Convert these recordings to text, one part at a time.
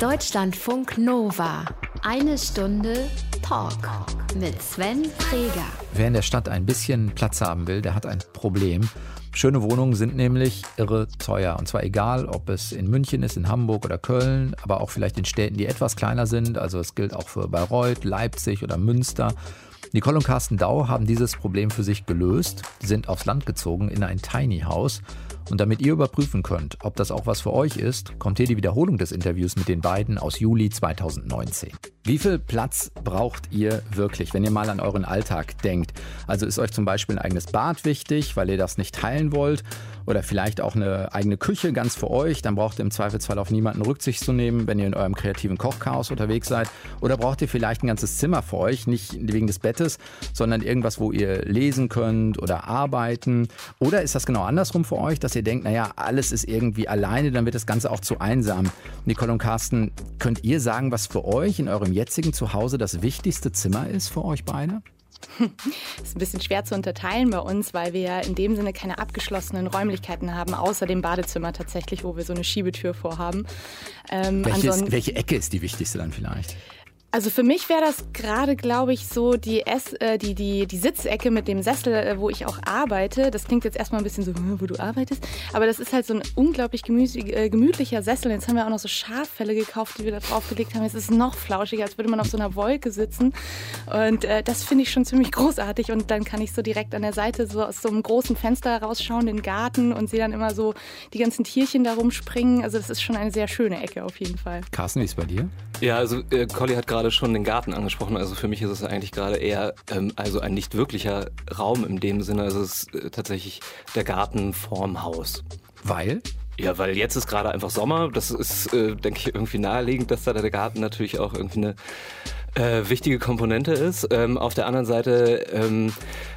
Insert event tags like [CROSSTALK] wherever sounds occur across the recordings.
Deutschlandfunk Nova. Eine Stunde Talk mit Sven Freger. Wer in der Stadt ein bisschen Platz haben will, der hat ein Problem. Schöne Wohnungen sind nämlich irre teuer. Und zwar egal, ob es in München ist, in Hamburg oder Köln, aber auch vielleicht in Städten, die etwas kleiner sind. Also es gilt auch für Bayreuth, Leipzig oder Münster. Nicole und Carsten Dau haben dieses Problem für sich gelöst, sind aufs Land gezogen in ein Tiny House und damit ihr überprüfen könnt, ob das auch was für euch ist, kommt hier die Wiederholung des Interviews mit den beiden aus Juli 2019. Wie viel Platz braucht ihr wirklich, wenn ihr mal an euren Alltag denkt? Also ist euch zum Beispiel ein eigenes Bad wichtig, weil ihr das nicht teilen wollt? Oder vielleicht auch eine eigene Küche ganz für euch? Dann braucht ihr im Zweifelsfall auf niemanden Rücksicht zu nehmen, wenn ihr in eurem kreativen Kochchaos unterwegs seid. Oder braucht ihr vielleicht ein ganzes Zimmer für euch, nicht wegen des Bettes, sondern irgendwas, wo ihr lesen könnt oder arbeiten? Oder ist das genau andersrum für euch, dass ihr denkt, naja, alles ist irgendwie alleine, dann wird das Ganze auch zu einsam. Nicole und Carsten, könnt ihr sagen, was für euch in eurem jetzigen Zuhause das wichtigste Zimmer ist für euch beide? Das [LAUGHS] ist ein bisschen schwer zu unterteilen bei uns, weil wir ja in dem Sinne keine abgeschlossenen Räumlichkeiten haben, außer dem Badezimmer tatsächlich, wo wir so eine Schiebetür vorhaben. Ähm, Welches, welche Ecke ist die wichtigste dann vielleicht? Also für mich wäre das gerade, glaube ich, so die, Ess, äh, die, die, die Sitzecke mit dem Sessel, äh, wo ich auch arbeite. Das klingt jetzt erstmal ein bisschen so, wo du arbeitest. Aber das ist halt so ein unglaublich äh, gemütlicher Sessel. Jetzt haben wir auch noch so Schaffelle gekauft, die wir da draufgelegt haben. Jetzt ist es noch flauschiger, als würde man auf so einer Wolke sitzen. Und äh, das finde ich schon ziemlich großartig. Und dann kann ich so direkt an der Seite so aus so einem großen Fenster rausschauen, den Garten und sehe dann immer so die ganzen Tierchen da rumspringen. Also das ist schon eine sehr schöne Ecke auf jeden Fall. Carsten, wie ist es bei dir? Ja, also äh, Colli hat gerade schon den Garten angesprochen. Also für mich ist es eigentlich gerade eher ähm, also ein nicht wirklicher Raum in dem Sinne. Also es ist äh, tatsächlich der Garten vorm Haus. Weil? Ja, weil jetzt ist gerade einfach Sommer. Das ist, äh, denke ich, irgendwie naheliegend, dass da der Garten natürlich auch irgendwie eine äh, wichtige Komponente ist. Ähm, auf der anderen Seite ähm,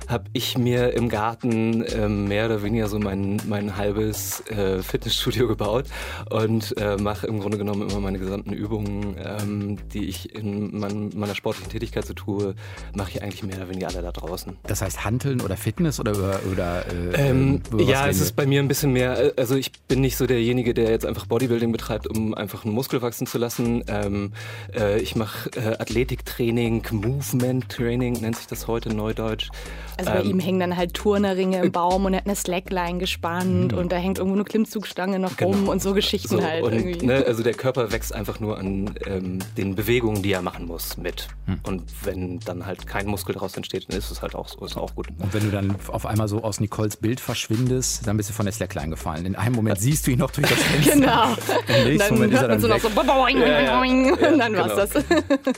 habe ich mir im Garten ähm, mehr oder weniger so mein, mein halbes äh, Fitnessstudio gebaut und äh, mache im Grunde genommen immer meine gesamten Übungen, ähm, die ich in mein, meiner sportlichen Tätigkeit so tue, mache ich eigentlich mehr oder weniger alle da draußen. Das heißt Handeln oder Fitness oder oder äh, ähm, Ja, es ist bei mir ein bisschen mehr. Äh, also ich bin nicht so derjenige, der jetzt einfach Bodybuilding betreibt, um einfach einen Muskel wachsen zu lassen. Ähm, äh, ich mache äh, Athletiktraining, Movement Training nennt sich das heute neudeutsch. Also bei ähm, ihm hängen dann halt Turnerringe im [LAUGHS] Baum und er hat eine Slackline gespannt mhm. und da hängt irgendwo eine Klimmzugstange noch genau. rum und so Geschichten so, halt. Und, ne, also der Körper wächst einfach nur an ähm, den Bewegungen, die er machen muss, mit. Mhm. Und wenn dann halt kein Muskel daraus entsteht, dann ist es halt auch so, ist auch gut. Und wenn du dann auf einmal so aus Nicoles Bild verschwindest, dann bist du von der Slackline gefallen. In einem Moment siehst du ihn noch durch das [LAUGHS] Fenster. genau. Im nächsten dann Moment ist er dann so weg. noch so boing, boing, ja, und dann genau. war's das.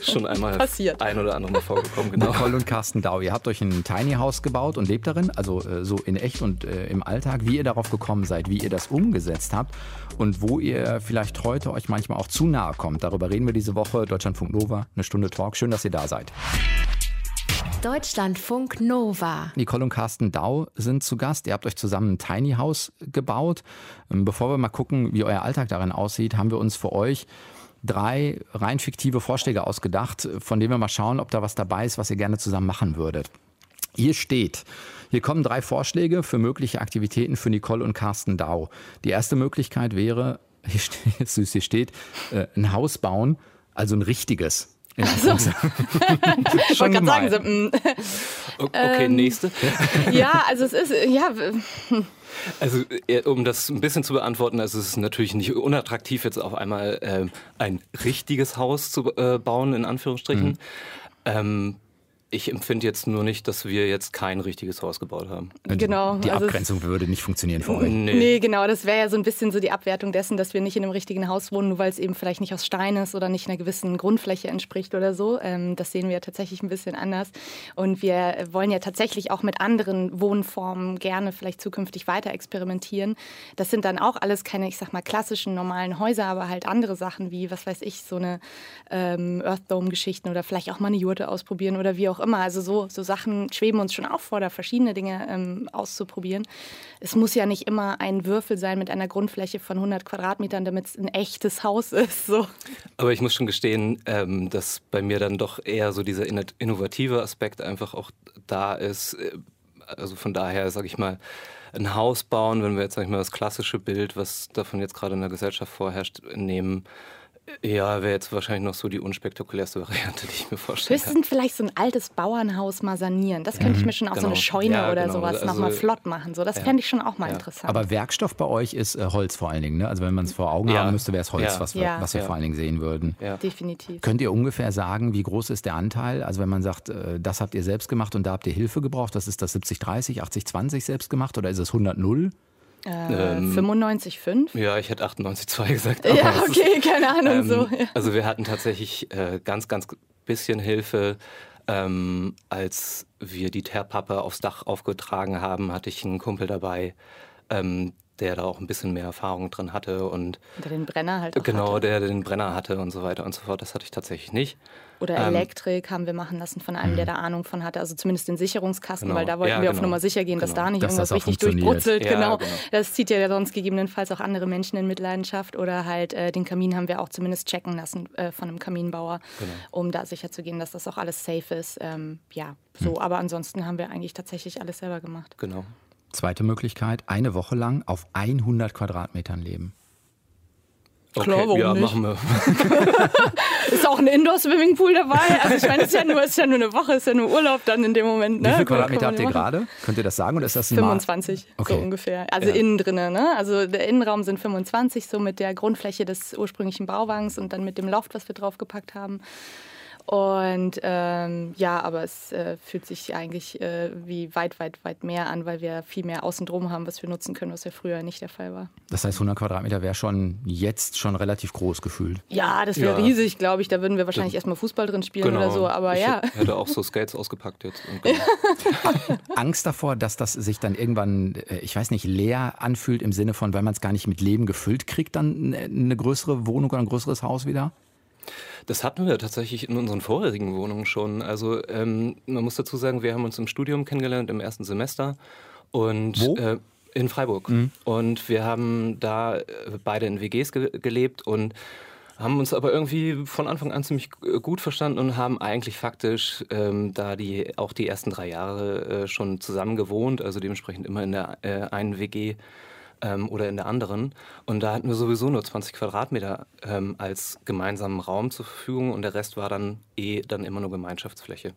Schon einmal Passiert. ein oder andere Mal vorgekommen, genau. Nicole und Carsten Dau, ihr habt euch ein Tiny House gebaut und lebt darin, also äh, so in echt und äh, im Alltag, wie ihr darauf gekommen seid, wie ihr das umgesetzt habt und wo ihr vielleicht heute euch manchmal auch zu nahe kommt. Darüber reden wir diese Woche. Deutschlandfunk Nova, eine Stunde Talk. Schön, dass ihr da seid. Deutschlandfunk Nova. Nicole und Carsten Dau sind zu Gast. Ihr habt euch zusammen ein Tiny House gebaut. Ähm, bevor wir mal gucken, wie euer Alltag darin aussieht, haben wir uns für euch drei rein fiktive Vorschläge ausgedacht, von denen wir mal schauen, ob da was dabei ist, was ihr gerne zusammen machen würdet. Hier steht, hier kommen drei Vorschläge für mögliche Aktivitäten für Nicole und Carsten Dau. Die erste Möglichkeit wäre, hier steht, [LAUGHS] süß, hier steht, äh, ein Haus bauen, also ein richtiges. Ja, so. ich [LAUGHS] wollte gerade sagen, so, mm. okay, ähm, nächste. [LAUGHS] ja, also es ist, ja. Also um das ein bisschen zu beantworten, also es ist natürlich nicht unattraktiv, jetzt auf einmal äh, ein richtiges Haus zu äh, bauen, in Anführungsstrichen. Mhm. Ähm, ich empfinde jetzt nur nicht, dass wir jetzt kein richtiges Haus gebaut haben. Genau. Die also Abgrenzung würde nicht funktionieren für euch. Nee, nee genau. Das wäre ja so ein bisschen so die Abwertung dessen, dass wir nicht in einem richtigen Haus wohnen, nur weil es eben vielleicht nicht aus Stein ist oder nicht einer gewissen Grundfläche entspricht oder so. Ähm, das sehen wir tatsächlich ein bisschen anders. Und wir wollen ja tatsächlich auch mit anderen Wohnformen gerne vielleicht zukünftig weiter experimentieren. Das sind dann auch alles keine, ich sag mal, klassischen normalen Häuser, aber halt andere Sachen wie, was weiß ich, so eine ähm, Earth Dome-Geschichten oder vielleicht auch mal eine Jurte ausprobieren oder wie auch immer. Also so, so Sachen schweben uns schon auch vor, da verschiedene Dinge ähm, auszuprobieren. Es muss ja nicht immer ein Würfel sein mit einer Grundfläche von 100 Quadratmetern, damit es ein echtes Haus ist. So. Aber ich muss schon gestehen, ähm, dass bei mir dann doch eher so dieser innovative Aspekt einfach auch da ist. Äh, also von daher, sage ich mal, ein Haus bauen, wenn wir jetzt, sag ich mal, das klassische Bild, was davon jetzt gerade in der Gesellschaft vorherrscht, nehmen, Ja, wäre jetzt wahrscheinlich noch so die unspektakulärste Variante, die ich mir vorstelle. Höchstens vielleicht so ein altes Bauernhaus mal sanieren. Das könnte ich mir schon auch so eine Genau. Scheune Ja, oder genau. sowas Also- nochmal flott machen. So, das fände ich schon auch mal Ja. interessant. Aber Werkstoff bei euch ist äh, Holz vor allen Dingen, ne? Also wenn man es vor Augen Ja. haben müsste, wäre es Holz, Ja. was wir, Ja. was wir Ja. vor allen Dingen sehen würden. Ja. Definitiv. Könnt ihr ungefähr sagen, wie groß ist der Anteil? Also wenn man sagt, äh, das habt ihr selbst gemacht und da habt ihr Hilfe gebraucht, was ist das 70-30, 80-20 selbst gemacht oder ist es 100-0? Äh, Ähm, 95,5? Ja, ich hätte 98,2 gesagt. Ja, okay, keine Ahnung. Ähm, so. Ja. Also wir hatten tatsächlich äh, ganz, ganz bisschen Hilfe. Ähm, als wir die Teerpappe aufs Dach aufgetragen haben, hatte ich einen Kumpel dabei, ähm, der da auch ein bisschen mehr Erfahrung drin hatte und Oder den Brenner halt auch genau, hatte. der den Brenner hatte und so weiter und so fort. Das hatte ich tatsächlich nicht. Oder ähm, Elektrik haben wir machen lassen von einem, der da Ahnung von hatte. Also zumindest den Sicherungskasten, Genau. weil da wollten Ja, wir auf genau. Nummer sicher gehen, dass Genau. da nicht Dass irgendwas richtig durchbrutzelt. Ja, genau. genau. Das zieht ja sonst gegebenenfalls auch andere Menschen in Mitleidenschaft. Oder halt äh, den Kamin haben wir auch zumindest checken lassen äh, von einem Kaminbauer, Genau. um da sicher zu gehen, dass das auch alles safe ist. Ähm, ja, so. Aber ansonsten haben wir eigentlich tatsächlich alles selber gemacht. Genau. Zweite Möglichkeit, eine Woche lang auf 100 Quadratmetern leben. Klar, warum ja, nicht? machen wir. [LAUGHS] Ist auch ein Indoor-Swimmingpool dabei. Also ich meine, es ist ja nur, es ist ja nur eine Woche, es ist ja nur Urlaub dann in dem Moment. Ne? Wie viele Quadratmeter habt ihr gerade? Könnt ihr das sagen oder ist das ein Mal? 25, Okay. so ungefähr. Also Ja. innen drinnen, ne? Also der Innenraum sind 25, so mit der Grundfläche des ursprünglichen Bauwagens und dann mit dem Loft, was wir draufgepackt haben. Und ähm, ja, aber es äh, fühlt sich eigentlich äh, wie weit, weit, weit mehr an, weil wir viel mehr außen drum haben, was wir nutzen können, was ja früher nicht der Fall war. Das heißt, 100 Quadratmeter wäre schon jetzt schon relativ groß gefühlt. Ja, das wäre Ja. riesig, glaube ich. Da würden wir wahrscheinlich erstmal Fußball drin spielen Genau. oder so. Aber ich ja. hätte auch so Skates ausgepackt jetzt. Und genau. [LAUGHS] [LAUGHS] Angst davor, dass das sich dann irgendwann, äh, ich weiß nicht, leer anfühlt im Sinne von, weil man es gar nicht mit Leben gefüllt kriegt, dann eine- eine größere Wohnung oder ein größeres Haus wieder? Das hatten wir tatsächlich in unseren vorherigen Wohnungen schon. Also ähm, man muss dazu sagen, wir haben uns im Studium kennengelernt im ersten Semester und Wo? Äh, in Freiburg. Und wir haben da äh, beide in WGs ge gelebt und haben uns aber irgendwie von Anfang an ziemlich gut verstanden und haben eigentlich faktisch ähm, da die auch die ersten drei Jahre äh, schon zusammen gewohnt, also dementsprechend immer in der äh, einen WG ähm, oder in der anderen. Und da hatten wir sowieso nur 20 Quadratmeter ähm, als gemeinsamen Raum zur Verfügung und der Rest war dann eh dann immer nur Gemeinschaftsfläche.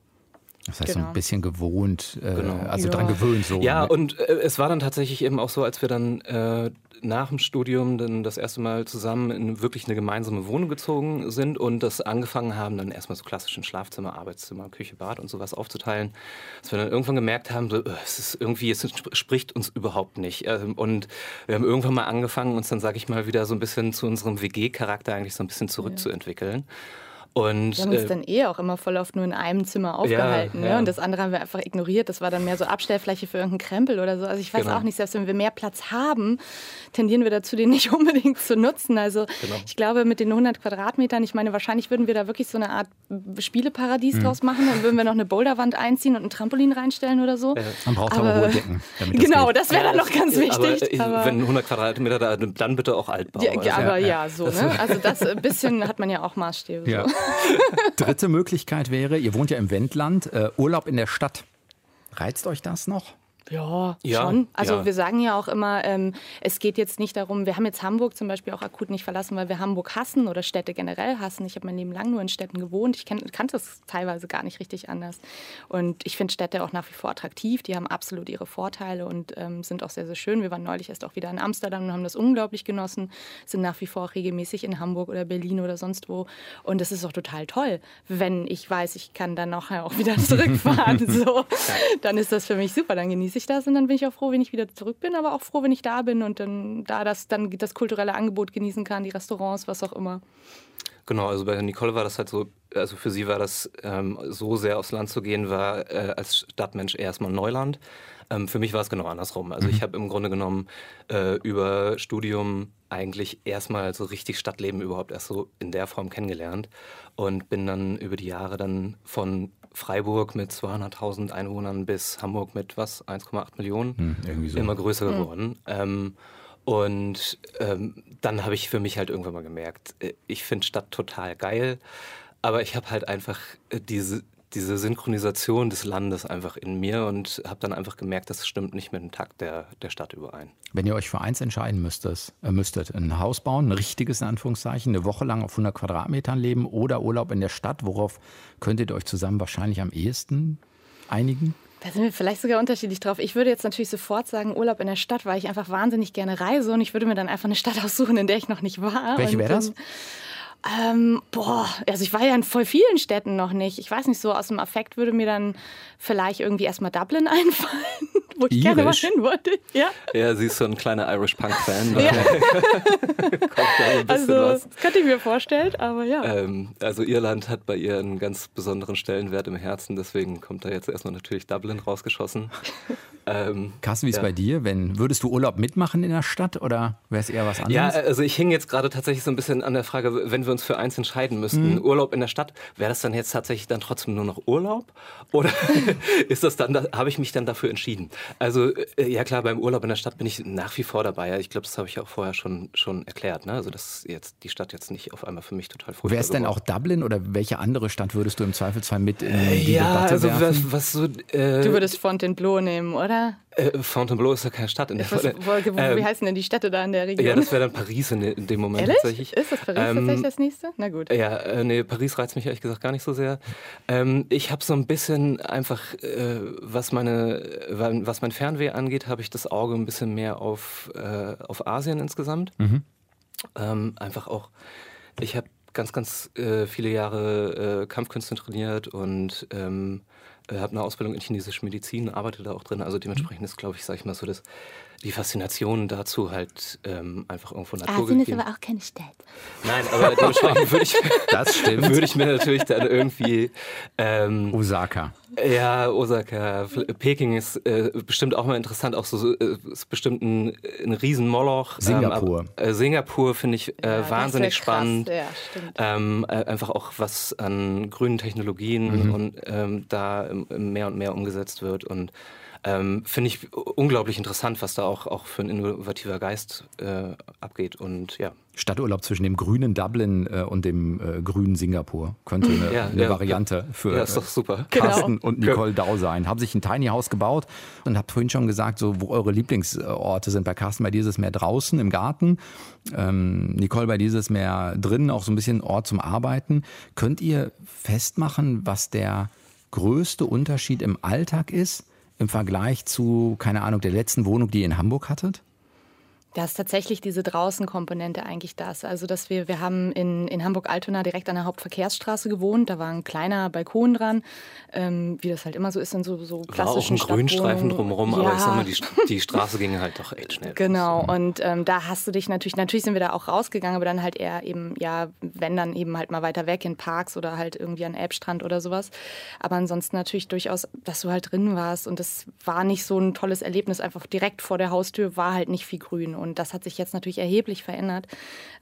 Das heißt, so Genau. ein bisschen gewohnt, äh, Genau. also Ja. dran gewöhnt so. Ja, ne? und äh, es war dann tatsächlich eben auch so, als wir dann äh, nach dem Studium dann das erste Mal zusammen in wirklich eine gemeinsame Wohnung gezogen sind und das angefangen haben, dann erstmal so klassisch in Schlafzimmer, Arbeitszimmer, Küche, Bad und sowas aufzuteilen, dass wir dann irgendwann gemerkt haben, so, äh, es ist irgendwie, es spricht uns überhaupt nicht. Ähm, Und wir haben irgendwann mal angefangen, uns dann, sag ich mal, wieder so ein bisschen zu unserem WG-Charakter eigentlich so ein bisschen zurückzuentwickeln. Und Wir haben uns äh, dann eh auch immer voll oft nur in einem Zimmer aufgehalten. ja. Ne? Und das andere haben wir einfach ignoriert. Das war dann mehr so Abstellfläche für irgendeinen Krempel oder so. Also ich weiß Genau. auch nicht, selbst wenn wir mehr Platz haben, tendieren wir dazu, den [LAUGHS] nicht unbedingt zu nutzen. Also Genau. ich glaube, mit den 100 Quadratmetern, ich meine, wahrscheinlich würden wir da wirklich so eine Art Spieleparadies Mhm. draus machen. Dann würden wir noch eine Boulderwand einziehen und ein Trampolin reinstellen oder so. Man braucht aber, aber- hohe Decken. Damit das Genau, geht. das wäre dann noch ganz wichtig. Aber, äh, wenn 100 Quadratmeter da, dann bitte auch Altbau. ja, Also, ja, aber ja, so. Ne? Also das [LAUGHS] ein bisschen hat man ja auch Maßstäbe. So. [LAUGHS] Dritte Möglichkeit wäre, ihr wohnt ja im Wendland, äh, Urlaub in der Stadt. Reizt euch das noch? Ja, Ja, schon. Also ja. wir sagen ja auch immer, ähm, es geht jetzt nicht darum, wir haben jetzt Hamburg zum Beispiel auch akut nicht verlassen, weil wir Hamburg hassen oder Städte generell hassen. Ich habe mein Leben lang nur in Städten gewohnt. Ich kenn, kannte es teilweise gar nicht richtig anders. Und ich finde Städte auch nach wie vor attraktiv. Die haben absolut ihre Vorteile und ähm, sind auch sehr, sehr schön. Wir waren neulich erst auch wieder in Amsterdam und haben das unglaublich genossen. Sind nach wie vor auch regelmäßig in Hamburg oder Berlin oder sonst wo. Und das ist auch total toll, wenn ich weiß, ich kann dann nachher auch wieder [LAUGHS] zurückfahren. so. Dann ist das für mich super. Dann genieße ich das und dann bin ich auch froh, wenn ich wieder zurück bin, aber auch froh, wenn ich da bin und dann da das, dann das kulturelle Angebot genießen kann, die Restaurants, was auch immer. Genau, also bei Nicole war das halt so, also für sie war das ähm, so sehr aufs Land zu gehen, war äh, als Stadtmensch erstmal Neuland. Ähm, für mich war es genau andersrum. Also ich habe im Grunde genommen äh, über Studium eigentlich erstmal so richtig Stadtleben überhaupt erst so in der Form kennengelernt und bin dann über die Jahre dann von Freiburg mit 200.000 Einwohnern bis Hamburg mit was, 1,8 Millionen Hm, irgendwie so. immer größer geworden. Ähm, und ähm, dann habe ich für mich halt irgendwann mal gemerkt, äh, ich finde Stadt total geil, aber ich habe halt einfach äh, diese, diese Synchronisation des Landes einfach in mir und habe dann einfach gemerkt, das stimmt nicht mit dem Takt der, der Stadt überein. Wenn ihr euch für eins entscheiden müsstet, äh, müsstet, ein Haus bauen, ein richtiges in Anführungszeichen, eine Woche lang auf 100 Quadratmetern leben oder Urlaub in der Stadt, worauf könntet ihr euch zusammen wahrscheinlich am ehesten einigen? Da sind wir vielleicht sogar unterschiedlich drauf. Ich würde jetzt natürlich sofort sagen Urlaub in der Stadt, weil ich einfach wahnsinnig gerne reise und ich würde mir dann einfach eine Stadt aussuchen, in der ich noch nicht war. Welche wäre das? Ähm, boah, also ich war ja in voll vielen Städten noch nicht. Ich weiß nicht, so aus dem Affekt würde mir dann vielleicht irgendwie erstmal Dublin [LAUGHS] einfallen, wo ich Irisch. gerne mal hin wollte. Ja, ja sie ist so ein kleiner Irish Punk-Fan. Ja. [LAUGHS] also, was. das könnte ich mir vorstellen, aber ja. Ähm, also Irland hat bei ihr einen ganz besonderen Stellenwert im Herzen, deswegen kommt da jetzt erstmal natürlich Dublin rausgeschossen. [LAUGHS] ähm, Carsten, wie ist ja. bei dir? Wenn, würdest du Urlaub mitmachen in der Stadt oder wäre es eher was anderes? Ja, also ich hing jetzt gerade tatsächlich so ein bisschen an der Frage, wenn wir uns für eins entscheiden müssten, mhm. Urlaub in der Stadt, wäre das dann jetzt tatsächlich dann trotzdem nur noch Urlaub? Oder [LAUGHS] ist das dann, da, habe ich mich dann dafür entschieden? Also äh, ja klar, beim Urlaub in der Stadt bin ich nach wie vor dabei. Ich glaube, das habe ich auch vorher schon, schon erklärt. Ne? Also dass jetzt die Stadt jetzt nicht auf einmal für mich total furchtbar Wäre es denn auch Dublin oder welche andere Stadt würdest du im Zweifelsfall mit in die ja, Debatte also werfen? Was, was so, äh, du würdest Fontainebleau nehmen, oder? Äh, Fontainebleau ist ja keine Stadt. In der was, wo, wo, ähm, wie heißen denn die Städte da in der Region? Ja, das wäre dann Paris in, in, dem Moment Ehrlich? tatsächlich. Ist das Paris ähm, tatsächlich das nächste? Na gut. Ja, äh, nee, Paris reizt mich ehrlich gesagt gar nicht so sehr. Ähm, ich habe so ein bisschen einfach, äh, was, meine, was mein Fernweh angeht, habe ich das Auge ein bisschen mehr auf, äh, auf Asien insgesamt. Mhm. Ähm, einfach auch, ich habe ganz, ganz äh, viele Jahre äh, Kampfkünste trainiert und ähm, äh, habe eine Ausbildung in chinesische Medizin, arbeite da auch drin. Also dementsprechend ist, glaube ich, sage ich mal so, dass die Faszination dazu halt ähm, einfach irgendwo Natur Asien ist aber auch keine Stadt. Nein, aber dementsprechend [LAUGHS] würde ich, das stimmt. [LAUGHS] würde ich mir natürlich dann irgendwie ähm, Osaka. Ja, Osaka. Peking ist äh, bestimmt auch mal interessant, auch so äh, ist bestimmt ein, ein Riesenmoloch. Singapur. Ähm, äh, Singapur finde ich äh, ja, wahnsinnig spannend. Ja, ähm, äh, einfach auch was an grünen Technologien mhm. und ähm, da mehr und mehr umgesetzt wird und ähm, Finde ich unglaublich interessant, was da auch, auch für ein innovativer Geist äh, abgeht. Und ja. Stadturlaub zwischen dem grünen Dublin äh, und dem äh, grünen Singapur könnte eine, [LAUGHS] ja, eine ja, Variante für ja, ist doch super. Carsten genau. und Nicole Dau sein. Haben sich ein Tiny House gebaut und habt vorhin schon gesagt, so, wo eure Lieblingsorte sind. Bei Carsten bei dieses mehr draußen im Garten, ähm, Nicole bei dieses mehr drinnen, auch so ein bisschen Ort zum Arbeiten. Könnt ihr festmachen, was der größte Unterschied im Alltag ist im Vergleich zu, keine Ahnung, der letzten Wohnung, die ihr in Hamburg hattet? Da ist tatsächlich diese Draußenkomponente eigentlich das. Also, dass wir, wir haben in, in Hamburg-Altona direkt an der Hauptverkehrsstraße gewohnt. Da war ein kleiner Balkon dran, ähm, wie das halt immer so ist in so, so klassischen War auch ein Grünstreifen drumherum, ja. aber ich sag mal, die, die Straße ging halt doch echt schnell. Genau, und ähm, da hast du dich natürlich, natürlich sind wir da auch rausgegangen, aber dann halt eher eben, ja, wenn dann eben halt mal weiter weg in Parks oder halt irgendwie an Elbstrand oder sowas. Aber ansonsten natürlich durchaus, dass du halt drin warst und das war nicht so ein tolles Erlebnis. Einfach direkt vor der Haustür war halt nicht viel Grün. Und das hat sich jetzt natürlich erheblich verändert.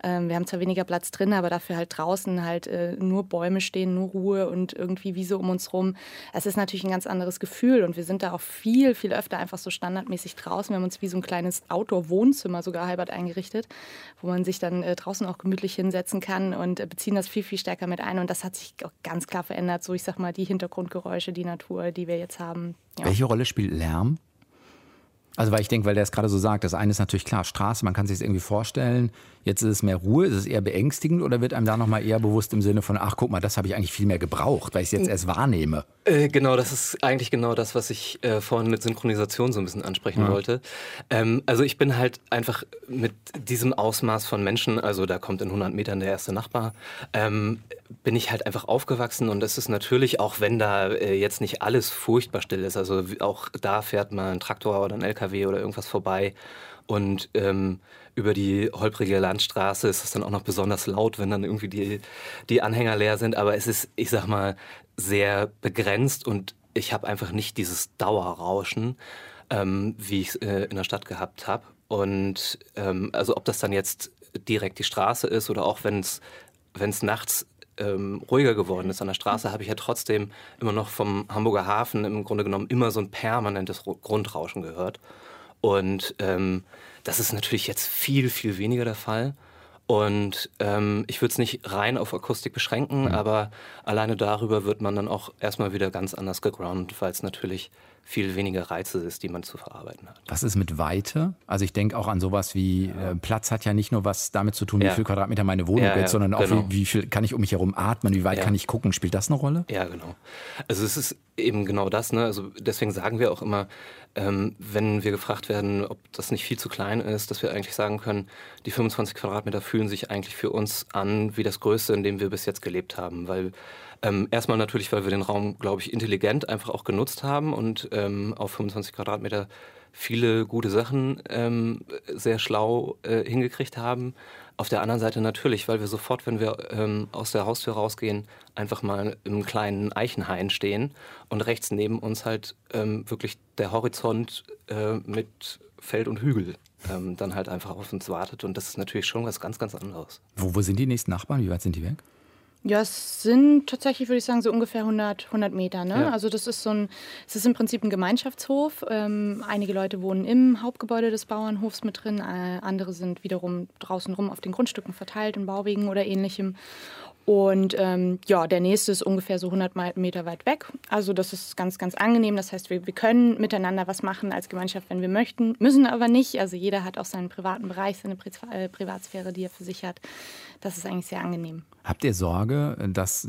Ähm, wir haben zwar weniger Platz drin, aber dafür halt draußen halt äh, nur Bäume stehen, nur Ruhe und irgendwie Wiese um uns rum. Es ist natürlich ein ganz anderes Gefühl und wir sind da auch viel, viel öfter einfach so standardmäßig draußen. Wir haben uns wie so ein kleines Outdoor-Wohnzimmer sogar halbert eingerichtet, wo man sich dann äh, draußen auch gemütlich hinsetzen kann und äh, beziehen das viel, viel stärker mit ein. Und das hat sich auch ganz klar verändert. So, ich sag mal, die Hintergrundgeräusche, die Natur, die wir jetzt haben. Ja. Welche Rolle spielt Lärm? Also weil ich denke, weil der es gerade so sagt, das eine ist natürlich klar, Straße, man kann sich es irgendwie vorstellen, jetzt ist es mehr Ruhe, ist es eher beängstigend oder wird einem da nochmal eher bewusst im Sinne von, ach guck mal, das habe ich eigentlich viel mehr gebraucht, weil ich es jetzt erst wahrnehme? Äh, genau, das ist eigentlich genau das, was ich äh, vorhin mit Synchronisation so ein bisschen ansprechen ja. wollte. Ähm, also ich bin halt einfach mit diesem Ausmaß von Menschen, also da kommt in 100 Metern der erste Nachbar, ähm, bin ich halt einfach aufgewachsen und das ist natürlich, auch wenn da äh, jetzt nicht alles furchtbar still ist, also auch da fährt mal ein Traktor oder ein LKW oder irgendwas vorbei und ähm, über die holprige Landstraße ist es dann auch noch besonders laut, wenn dann irgendwie die, die Anhänger leer sind, aber es ist, ich sag mal, sehr begrenzt und ich habe einfach nicht dieses Dauerrauschen, ähm, wie ich es äh, in der Stadt gehabt habe. Und ähm, also ob das dann jetzt direkt die Straße ist oder auch wenn es nachts ähm, ruhiger geworden ist an der Straße, habe ich ja trotzdem immer noch vom Hamburger Hafen im Grunde genommen immer so ein permanentes Grundrauschen gehört. Und ähm, das ist natürlich jetzt viel, viel weniger der Fall. Und ähm, ich würde es nicht rein auf Akustik beschränken, mhm. aber alleine darüber wird man dann auch erstmal wieder ganz anders gegroundet, weil es natürlich viel weniger Reize ist, die man zu verarbeiten hat. Was ist mit Weite? Also ich denke auch an sowas wie ja. äh, Platz hat ja nicht nur was damit zu tun, wie viel Quadratmeter meine Wohnung ja, ist, sondern auch genau. wie, wie, viel kann ich um mich herum atmen, wie weit kann ich gucken. Spielt das eine Rolle? Ja, genau. Also es ist eben genau das. Ne? Also deswegen sagen wir auch immer, ähm, wenn wir gefragt werden, ob das nicht viel zu klein ist, dass wir eigentlich sagen können, die 25 Quadratmeter fühlen sich eigentlich für uns an wie das Größte, in dem wir bis jetzt gelebt haben, weil ähm, erstmal natürlich, weil wir den Raum, glaube ich, intelligent einfach auch genutzt haben und ähm, auf 25 Quadratmeter viele gute Sachen ähm, sehr schlau äh, hingekriegt haben. Auf der anderen Seite natürlich, weil wir sofort, wenn wir ähm, aus der Haustür rausgehen, einfach mal im kleinen Eichenhain stehen und rechts neben uns halt ähm, wirklich der Horizont äh, mit Feld und Hügel ähm, dann halt einfach auf uns wartet. Und das ist natürlich schon was ganz, ganz anderes. Wo, wo sind die nächsten Nachbarn? Wie weit sind die weg? Ja, es sind tatsächlich, würde ich sagen, so ungefähr 100, 100 Meter. Ne? Ja. Also das ist so ein, es ist im Prinzip ein Gemeinschaftshof. Ähm, einige Leute wohnen im Hauptgebäude des Bauernhofs mit drin, äh, andere sind wiederum draußen rum auf den Grundstücken verteilt, in Bauwegen oder ähnlichem. Und ähm, ja, der nächste ist ungefähr so 100 Meter weit weg. Also das ist ganz, ganz angenehm. Das heißt, wir, wir können miteinander was machen als Gemeinschaft, wenn wir möchten, müssen aber nicht. Also jeder hat auch seinen privaten Bereich, seine Pri äh, Privatsphäre, die er für sich hat. Das ist eigentlich sehr angenehm. Habt ihr Sorge, dass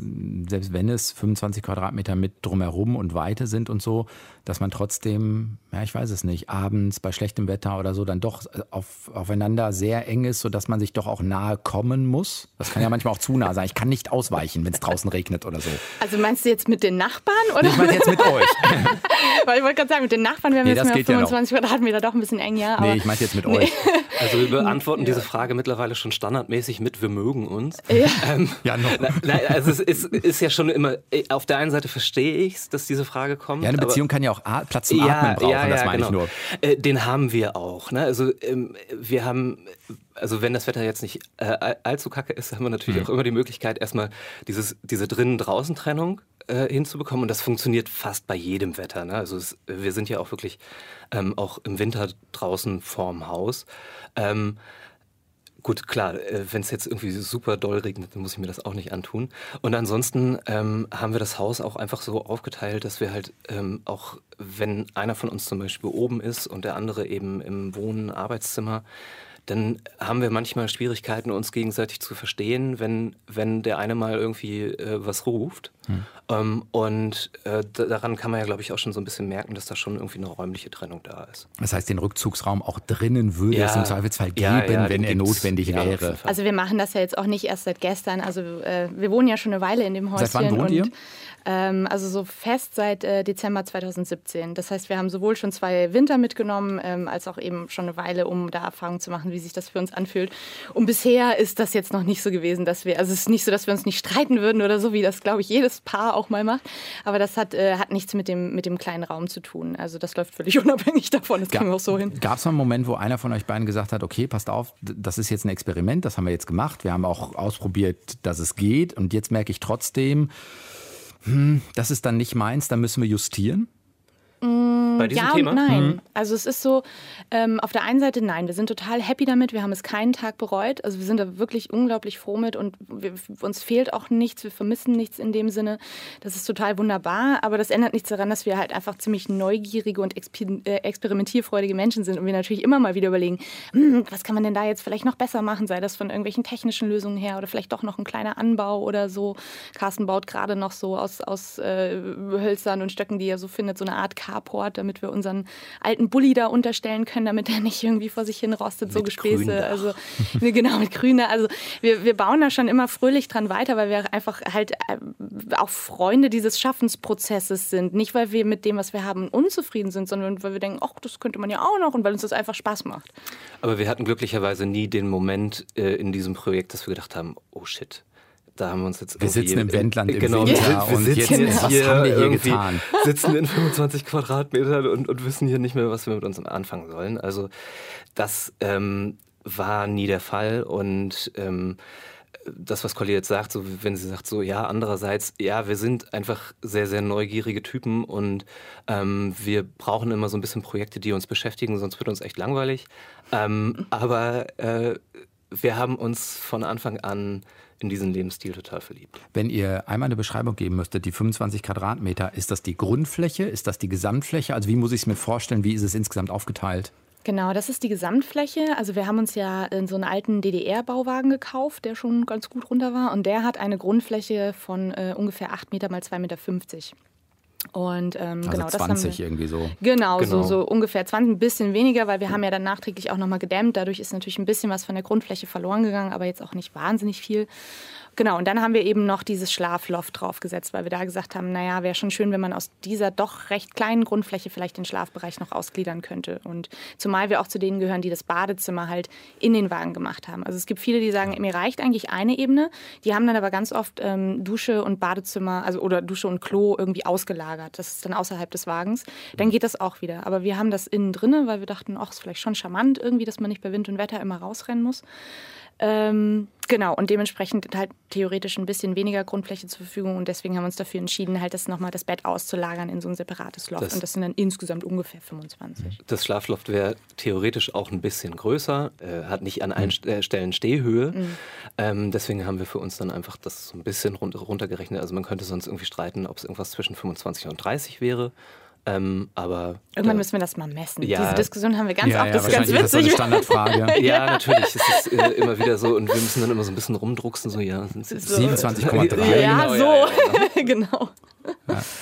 selbst wenn es 25 Quadratmeter mit drumherum und Weite sind und so, dass man trotzdem, ja, ich weiß es nicht, abends bei schlechtem Wetter oder so dann doch auf, aufeinander sehr eng ist, sodass man sich doch auch nahe kommen muss? Das kann ja manchmal auch zu nah sein. Ich kann nicht ausweichen, wenn es draußen regnet oder so. Also meinst du jetzt mit den Nachbarn? Oder? Nee, ich meine jetzt mit euch. [LAUGHS] Weil ich wollte gerade sagen, mit den Nachbarn wären wir nee, jetzt mit 25 ja Quadratmeter doch ein bisschen eng, ja. Aber nee, ich meine jetzt mit nee. euch. Also wir beantworten [LAUGHS] diese Frage mittlerweile schon standardmäßig mit wir mögen uns. Ja, ähm, [LAUGHS] ja noch. Na, also es ist, ist, ja schon immer, äh, auf der einen Seite verstehe ich es, dass diese Frage kommt. Ja, eine Beziehung kann ja auch Platz zum ja, Atmen brauchen, ja, ja, das meine genau. ich nur. Äh, den haben wir auch. Ne? Also ähm, wir haben also wenn das Wetter jetzt nicht äh, allzu kacke ist, haben wir natürlich mhm. auch immer die Möglichkeit, erstmal dieses, diese drinnen-draußen-Trennung äh, hinzubekommen. Und das funktioniert fast bei jedem Wetter. Ne? Also es, wir sind ja auch wirklich ähm, auch im Winter draußen vorm Haus. Ähm, Gut, klar, äh, wenn es jetzt irgendwie super doll regnet, dann muss ich mir das auch nicht antun. Und ansonsten ähm, haben wir das Haus auch einfach so aufgeteilt, dass wir halt ähm, auch, wenn einer von uns zum Beispiel oben ist und der andere eben im Wohnen, Arbeitszimmer, dann haben wir manchmal Schwierigkeiten, uns gegenseitig zu verstehen, wenn, wenn der eine mal irgendwie äh, was ruft. Hm. Ähm, und äh, daran kann man ja, glaube ich, auch schon so ein bisschen merken, dass da schon irgendwie eine räumliche Trennung da ist. Das heißt, den Rückzugsraum auch drinnen würde ja. es im Zweifelsfall geben, ja, ja, wenn er notwendig wäre. Also wir machen das ja jetzt auch nicht erst seit gestern. Also äh, wir wohnen ja schon eine Weile in dem Häuschen. Seit wann wohnt ihr? Ähm, also so fest seit äh, Dezember 2017. Das heißt, wir haben sowohl schon zwei Winter mitgenommen, ähm, als auch eben schon eine Weile, um da Erfahrung zu machen, wie sich das für uns anfühlt. Und bisher ist das jetzt noch nicht so gewesen, dass wir, also es ist nicht so, dass wir uns nicht streiten würden oder so, wie das, glaube ich, jedes Paar auch mal macht. Aber das hat, äh, hat nichts mit dem, mit dem kleinen Raum zu tun. Also das läuft völlig [LAUGHS] unabhängig davon. Das kriegen wir auch so hin. Gab es mal einen Moment, wo einer von euch beiden gesagt hat, okay, passt auf, das ist jetzt ein Experiment, das haben wir jetzt gemacht. Wir haben auch ausprobiert, dass es geht. Und jetzt merke ich trotzdem, hm, das ist dann nicht meins, da müssen wir justieren? Bei diesem ja Thema? nein. Mhm. Also es ist so, ähm, auf der einen Seite nein, wir sind total happy damit, wir haben es keinen Tag bereut. Also wir sind da wirklich unglaublich froh mit und wir, uns fehlt auch nichts, wir vermissen nichts in dem Sinne. Das ist total wunderbar, aber das ändert nichts daran, dass wir halt einfach ziemlich neugierige und äh, experimentierfreudige Menschen sind und wir natürlich immer mal wieder überlegen, hm, was kann man denn da jetzt vielleicht noch besser machen, sei das von irgendwelchen technischen Lösungen her oder vielleicht doch noch ein kleiner Anbau oder so. Carsten baut gerade noch so aus, aus äh, Hölzern und Stöcken, die er so findet, so eine Art Carport, damit wir unseren alten Bulli da unterstellen können, damit er nicht irgendwie vor sich hin rostet, so Gespäße. Also genau mit Grüne. Also wir, wir bauen da schon immer fröhlich dran weiter, weil wir einfach halt äh, auch Freunde dieses Schaffensprozesses sind. Nicht, weil wir mit dem, was wir haben, unzufrieden sind, sondern weil wir denken, ach, das könnte man ja auch noch und weil uns das einfach Spaß macht. Aber wir hatten glücklicherweise nie den Moment äh, in diesem Projekt, dass wir gedacht haben, oh shit, da haben wir uns jetzt Wir sitzen im Wendland im genau, Winter wir, wir sitzen jetzt, jetzt hier, haben wir hier getan? [LAUGHS] sitzen in 25 Quadratmetern und, und wissen hier nicht mehr, was wir mit uns anfangen sollen. Also das ähm, war nie der Fall und ähm, das, was Colli jetzt sagt, so wenn sie sagt, so ja, andererseits, ja, wir sind einfach sehr, sehr neugierige Typen und ähm, wir brauchen immer so ein bisschen Projekte, die uns beschäftigen, sonst wird uns echt langweilig. Ähm, aber äh, wir haben uns von Anfang an in diesen Lebensstil total verliebt. Wenn ihr einmal eine Beschreibung geben müsstet, die 25 Quadratmeter, ist das die Grundfläche? Ist das die Gesamtfläche? Also wie muss ich es mir vorstellen? Wie ist es insgesamt aufgeteilt? Genau, das ist die Gesamtfläche. Also wir haben uns ja in so einen alten DDR-Bauwagen gekauft, der schon ganz gut runter war. Und der hat eine Grundfläche von äh, ungefähr 8 Meter mal 2,50 Meter. Und ähm, also genau, 20 irgendwie so. Genau, Genau. So, so ungefähr 20, ein bisschen weniger, weil wir haben ja dann nachträglich auch nochmal gedämmt. Dadurch ist natürlich ein bisschen was von der Grundfläche verloren gegangen, aber jetzt auch nicht wahnsinnig viel. Genau, und dann haben wir eben noch dieses Schlafloft draufgesetzt, weil wir da gesagt haben, naja, wäre schon schön, wenn man aus dieser doch recht kleinen Grundfläche vielleicht den Schlafbereich noch ausgliedern könnte. Und zumal wir auch zu denen gehören, die das Badezimmer halt in den Wagen gemacht haben. Also es gibt viele, die sagen, mir reicht eigentlich eine Ebene. Die haben dann aber ganz oft ähm, Dusche und Badezimmer, also oder Dusche und Klo irgendwie ausgelagert. Das ist dann außerhalb des Wagens. Dann geht das auch wieder. Aber wir haben das innen drinne, weil wir dachten, ach, ist vielleicht schon charmant irgendwie, dass man nicht bei Wind und Wetter immer rausrennen muss. Ähm, genau, und dementsprechend halt theoretisch ein bisschen weniger Grundfläche zur Verfügung und deswegen haben wir uns dafür entschieden, halt das nochmal das Bett auszulagern in so ein separates Loft. Das- und das sind dann insgesamt ungefähr 25. Das Schlafloft wäre theoretisch auch ein bisschen größer, äh, hat nicht an allen St- äh, Stellen Stehhöhe. Ähm, deswegen haben wir für uns dann einfach das so ein bisschen run runtergerechnet. Also man könnte sonst irgendwie streiten, ob es irgendwas zwischen 25 und 30 wäre. Ähm, aber Irgendwann da- müssen wir das mal messen. Ja. Diese Diskussion haben wir ganz ja, oft, ja, das ist ganz wahrscheinlich ist das eine witzig. Standardfrage. [LAUGHS] Ja, natürlich. Es ist äh, immer wieder so und wir müssen dann immer so ein bisschen rumdrucksen, so ja. sind es- So. 27,3. ja, genau, so. ja, ja, genau. [LAUGHS]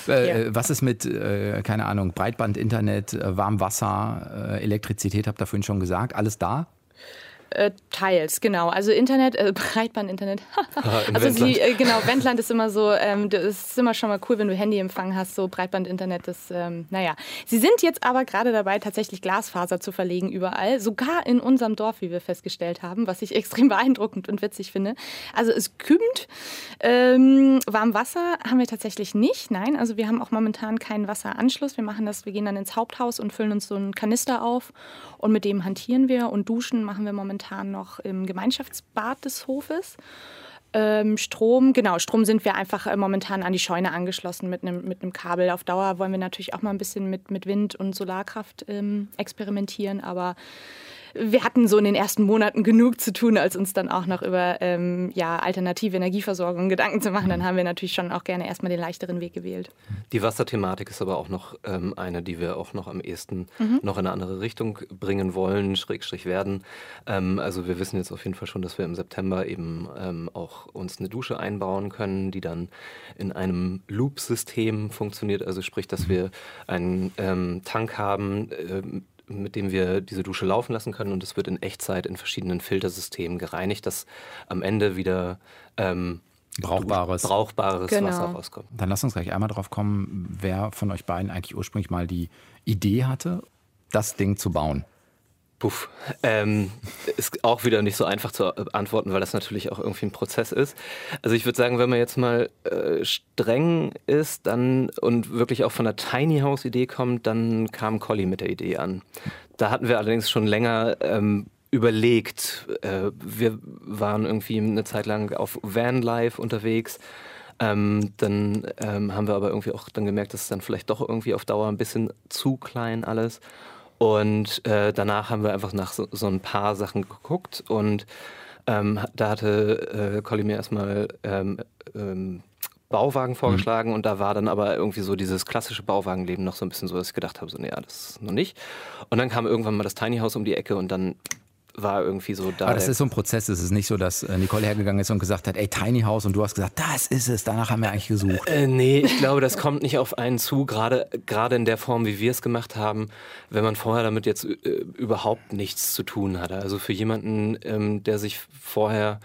Äh, Ja. Was ist mit, äh, keine Ahnung, Breitband, Internet, äh, Warmwasser, äh, Elektrizität, habt ihr vorhin schon gesagt, alles da? Äh, teils, genau. Also Internet, äh, [LAUGHS] Breitband-Internet. [LAUGHS] im also Wendland. sie, äh, genau, Wendland ist immer so, ähm, das ist immer schon mal cool, wenn du Handyempfang hast, so Breitband-Internet, das, ähm, naja. Sie sind jetzt aber gerade dabei, tatsächlich Glasfaser zu verlegen überall, sogar in unserem Dorf, wie wir festgestellt haben, was ich [LAUGHS] extrem beeindruckend und witzig finde. Also es kühlt. Ähm, Warmwasser haben wir tatsächlich nicht, nein. Also wir haben auch momentan keinen Wasseranschluss. Wir machen das, wir gehen dann ins Haupthaus und füllen uns so einen Kanister auf und mit dem hantieren wir und duschen machen wir momentan noch im Gemeinschaftsbad des Hofes. Ähm, Strom, genau, Strom sind wir einfach äh, momentan an die Scheune angeschlossen mit einem mit Kabel. Auf Dauer wollen wir natürlich auch mal ein bisschen mit, mit Wind und Solarkraft ähm, experimentieren, aber wir hatten so in den ersten Monaten genug zu tun, als uns dann auch noch über ähm, ja, alternative Energieversorgung Gedanken zu machen. Dann haben wir natürlich schon auch gerne erstmal den leichteren Weg gewählt. Die Wasserthematik ist aber auch noch ähm, eine, die wir auch noch am ehesten noch in eine andere Richtung bringen wollen, Schrägstrich werden. Ähm, also wir wissen jetzt auf jeden Fall schon, dass wir im September eben ähm, auch uns eine Dusche einbauen können, die dann in einem Loop-System funktioniert. Also sprich, dass wir einen ähm, Tank haben, ähm, mit dem wir diese Dusche laufen lassen können und es wird in Echtzeit in verschiedenen Filtersystemen gereinigt, dass am Ende wieder ähm, Brauchbares. brauchbares Genau. Wasser rauskommt. Dann lasst uns gleich einmal drauf kommen, wer von euch beiden eigentlich ursprünglich mal die Idee hatte, das Ding zu bauen. Puff. Ähm, ist auch wieder nicht so einfach zu antworten, weil das natürlich auch irgendwie ein Prozess ist. Also ich würde sagen, wenn man jetzt mal äh, streng ist dann und wirklich auch von der Tiny House Idee kommt, dann kam Colli mit der Idee an. Da hatten wir allerdings schon länger ähm, überlegt. Äh, wir waren irgendwie eine Zeit lang auf Vanlife unterwegs. Ähm, dann ähm, haben wir aber irgendwie auch dann gemerkt, dass es dann vielleicht doch irgendwie auf Dauer ein bisschen zu klein alles. Und äh, danach haben wir einfach nach so, so ein paar Sachen geguckt und ähm, da hatte äh, Colli mir erstmal ähm, ähm, Bauwagen vorgeschlagen und da war dann aber irgendwie so dieses klassische Bauwagenleben noch so ein bisschen so, dass ich gedacht habe, so, nee, das ist noch nicht. Und dann kam irgendwann mal das Tiny House um die Ecke und dann war irgendwie so da. Aber das ist so ein Prozess. Es ist nicht so, dass äh, Nicole hergegangen ist und gesagt hat, ey, Tiny House und du hast gesagt, das ist es. Danach haben wir eigentlich gesucht. Äh, nee, ich glaube, das kommt nicht auf einen zu, gerade gerade in der Form, wie wir es gemacht haben, wenn man vorher damit jetzt äh, überhaupt nichts zu tun hatte. Also für jemanden, ähm, der sich vorher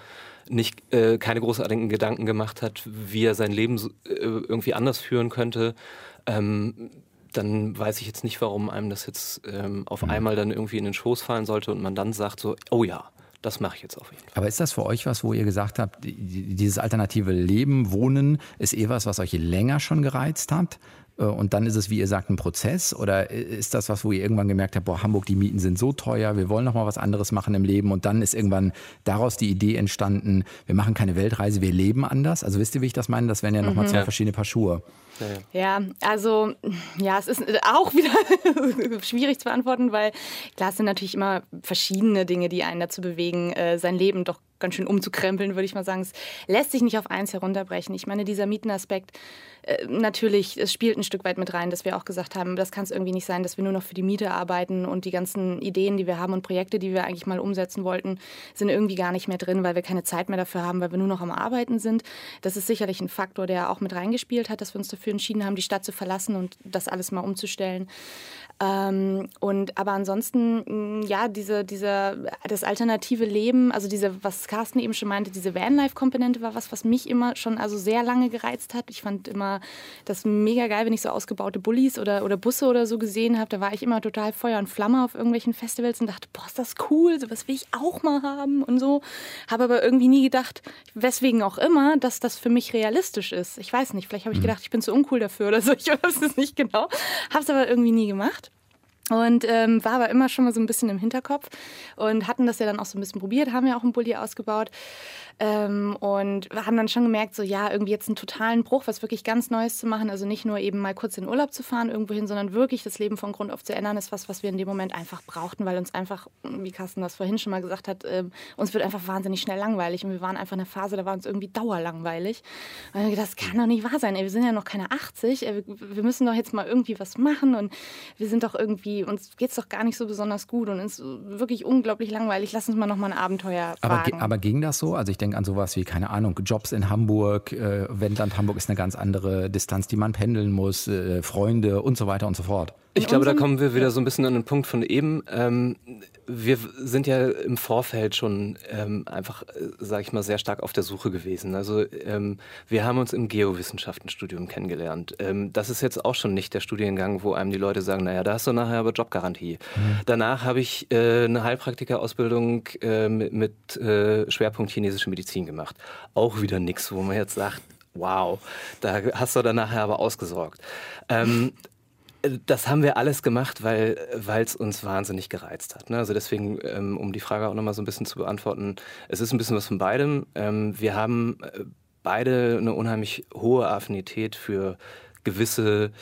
nicht äh, keine großartigen Gedanken gemacht hat, wie er sein Leben äh, irgendwie anders führen könnte, ähm, dann weiß ich jetzt nicht, warum einem das jetzt ähm, auf einmal dann irgendwie in den Schoß fallen sollte und man dann sagt so, oh ja, das mache ich jetzt auf jeden Fall. Aber ist das für euch was, wo ihr gesagt habt, die- die- dieses alternative Leben, Wohnen, ist eh was, was euch länger schon gereizt hat? Äh, und dann ist es, wie ihr sagt, ein Prozess? Oder ist das was, wo ihr irgendwann gemerkt habt, boah, Hamburg, die Mieten sind so teuer, wir wollen noch mal was anderes machen im Leben und dann ist irgendwann daraus die Idee entstanden, wir machen keine Weltreise, wir leben anders? Also wisst ihr, wie ich das meine? Das wären ja nochmal mhm. zwei verschiedene Paar Schuhe. Ja, also ja, es ist auch wieder [LAUGHS] schwierig zu beantworten, weil klar, es sind natürlich immer verschiedene Dinge, die einen dazu bewegen, äh, sein Leben doch ganz schön umzukrempeln, würde ich mal sagen. Es lässt sich nicht auf eins herunterbrechen. Ich meine, dieser Mietenaspekt, äh, natürlich, es spielt ein Stück weit mit rein, dass wir auch gesagt haben, das kann es irgendwie nicht sein, dass wir nur noch für die Miete arbeiten und die ganzen Ideen, die wir haben und Projekte, die wir eigentlich mal umsetzen wollten, sind irgendwie gar nicht mehr drin, weil wir keine Zeit mehr dafür haben, weil wir nur noch am Arbeiten sind. Das ist sicherlich ein Faktor, der auch mit reingespielt hat, dass wir uns dafür entschieden haben, die Stadt zu verlassen und das alles mal umzustellen. Ähm, und aber ansonsten, ja, diese, diese, das alternative Leben, also diese, was Carsten eben schon meinte, diese Vanlife-Komponente war was, was mich immer schon also sehr lange gereizt hat. Ich fand immer das mega geil, wenn ich so ausgebaute Bullis oder, oder Busse oder so gesehen habe. Da war ich immer total Feuer und Flamme auf irgendwelchen Festivals und dachte, boah, ist das cool, sowas will ich auch mal haben und so. Habe aber irgendwie nie gedacht, weswegen auch immer, dass das für mich realistisch ist. Ich weiß nicht, vielleicht habe ich mhm. gedacht, ich bin zu uncool dafür oder so. [LAUGHS] Ich weiß es nicht genau. Habe es aber irgendwie nie gemacht. Und ähm, war aber immer schon mal so ein bisschen im Hinterkopf und hatten das ja dann auch so ein bisschen probiert, haben ja auch einen Bulli ausgebaut. Ähm, und haben dann schon gemerkt, so ja, irgendwie jetzt einen totalen Bruch, was wirklich ganz Neues zu machen. Also nicht nur eben mal kurz in Urlaub zu fahren irgendwo hin, sondern wirklich das Leben von Grund auf zu ändern, ist was, was wir in dem Moment einfach brauchten, weil uns einfach, wie Carsten das vorhin schon mal gesagt hat, äh, uns wird einfach wahnsinnig schnell langweilig. Und wir waren einfach in einer Phase, da war uns irgendwie dauerlangweilig. Und gedacht, das kann doch nicht wahr sein. Ey, wir sind ja noch keine 80. Ey, wir müssen doch jetzt mal irgendwie was machen. Und wir sind doch irgendwie, uns geht es doch gar nicht so besonders gut und es ist wirklich unglaublich langweilig. Lass uns mal noch mal ein Abenteuer wagen. Aber, aber ging das so? Also ich denke, denke an sowas wie, keine Ahnung, Jobs in Hamburg, äh, Wendland Hamburg ist eine ganz andere Distanz, die man pendeln muss, äh, Freunde und so weiter und so fort. Ich glaube, da kommen wir wieder so ein bisschen an den Punkt von eben. Ähm, wir sind ja im Vorfeld schon ähm, einfach, äh, sage ich mal, sehr stark auf der Suche gewesen. Also ähm, wir haben uns im Geowissenschaftenstudium kennengelernt. Ähm, das ist jetzt auch schon nicht der Studiengang, wo einem die Leute sagen, naja, da hast du nachher aber Jobgarantie. Mhm. Danach habe ich äh, eine Heilpraktikerausbildung äh, mit, mit äh, Schwerpunkt chinesische Medizin gemacht. Auch wieder nichts, wo man jetzt sagt, wow, da hast du dann nachher aber ausgesorgt. Ähm, das haben wir alles gemacht, weil es uns wahnsinnig gereizt hat. Ne? Also deswegen, ähm, um die Frage auch nochmal so ein bisschen zu beantworten, es ist ein bisschen was von beidem. Ähm, wir haben äh, beide eine unheimlich hohe Affinität für gewisse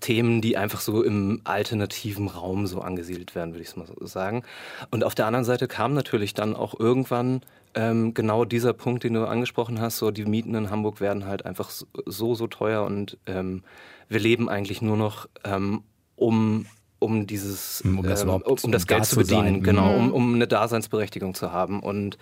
Themen, die einfach so im alternativen Raum so angesiedelt werden, würde ich mal so sagen. Und auf der anderen Seite kam natürlich dann auch irgendwann ähm, genau dieser Punkt, den du angesprochen hast, so die Mieten in Hamburg werden halt einfach so, so teuer und ähm, wir leben eigentlich nur noch ähm, um um dieses um das, ähm, um, um das Geld zu bedienen, sein. genau, um, mhm. um eine Daseinsberechtigung zu haben und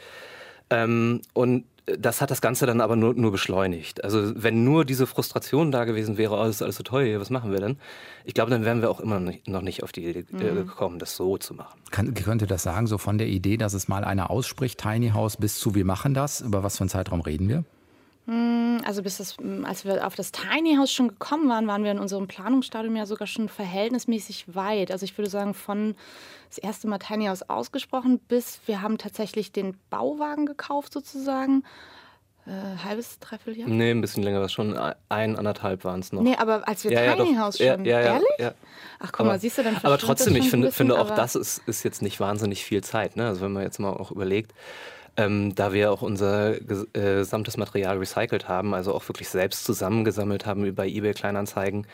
ähm, und das hat das Ganze dann aber nur, nur beschleunigt. Also wenn nur diese Frustration da gewesen wäre, oh, das ist alles so teuer, was machen wir denn? Ich glaube, dann wären wir auch immer noch nicht auf die Idee äh, mhm. gekommen, das so zu machen. Kann, könnte das sagen, so von der Idee, dass es mal einer ausspricht, Tiny House, bis zu wir machen das? Über was für einen Zeitraum reden wir? Hm, also bis das, hm, als wir auf das Tiny House schon gekommen waren, waren wir in unserem Planungsstadium ja sogar schon verhältnismäßig weit. Also ich würde sagen, von das erste Mal Tiny House ausgesprochen, bis wir haben tatsächlich den Bauwagen gekauft sozusagen. Äh, halbes, dreiviertel Jahr? Nee, ein bisschen länger, was schon ein, anderthalb waren es noch. Nee, aber als wir ja, Tiny ja, House schon, ja, ja, ehrlich? Ja, Ach guck aber, mal, siehst du, dann Aber trotzdem, ich finde, bisschen, finde auch das ist, ist jetzt nicht wahnsinnig viel Zeit. Ne? Also wenn man jetzt mal auch überlegt, ähm, da wir auch unser äh, gesamtes Material recycelt haben, also auch wirklich selbst zusammengesammelt haben bei eBay Kleinanzeigen,